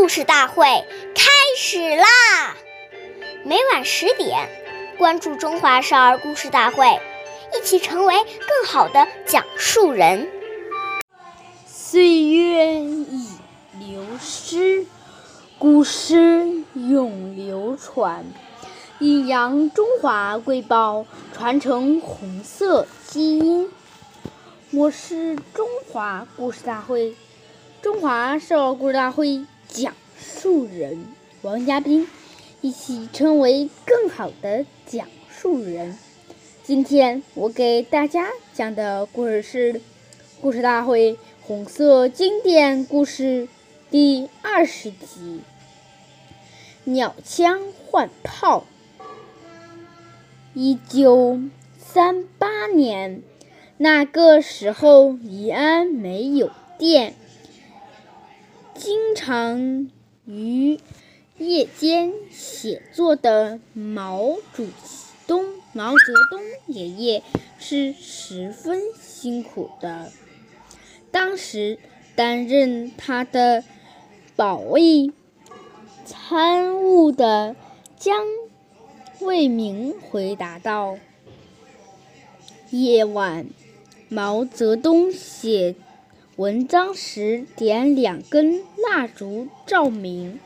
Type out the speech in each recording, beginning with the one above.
故事大会开始啦！每晚十点，关注《中华少儿故事大会》，一起成为更好的讲述人。岁月已流失，古诗永流传。阴阳中华瑰宝，传承红色基因。我是中华故事大会。中华少儿故事大会讲述人王嘉宾，一起成为更好的讲述人。今天我给大家讲的故事是《故事大会红色经典故事》第二十集《鸟枪换炮》。一九三八年，那个时候宜安没有电。经常于夜间写作的毛主东毛泽东爷爷是十分辛苦的。当时担任他的保卫参务的江卫民回答道：“夜晚，毛泽东写。”文章时点两根蜡烛照明，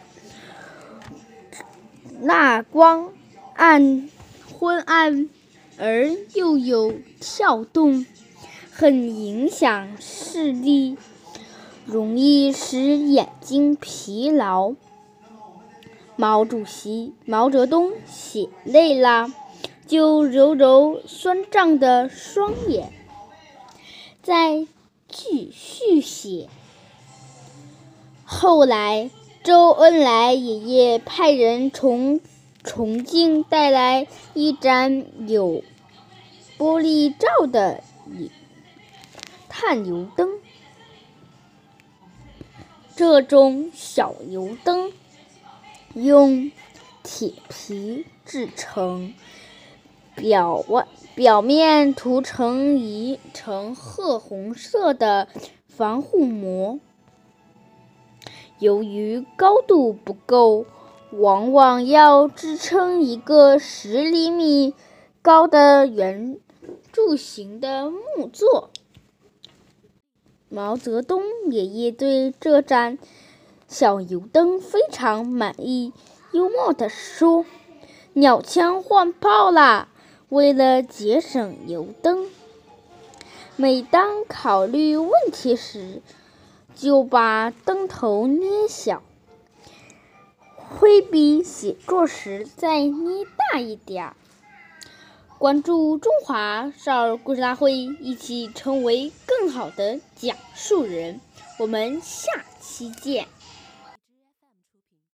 蜡光暗昏暗而又有跳动，很影响视力，容易使眼睛疲劳。毛主席毛泽东写累了，就揉揉酸胀的双眼，在。续续写。后来，周恩来爷爷派人从重庆带来一盏有玻璃罩的炭油灯。这种小油灯用铁皮制成。表外表面涂成一层褐红色的防护膜，由于高度不够，往往要支撑一个十厘米高的圆柱形的木座。毛泽东爷爷对这盏小油灯非常满意，幽默地说：“鸟枪换炮啦！”为了节省油灯，每当考虑问题时，就把灯头捏小；挥笔写作时再捏大一点儿。关注中华少儿故事大会，一起成为更好的讲述人。我们下期见。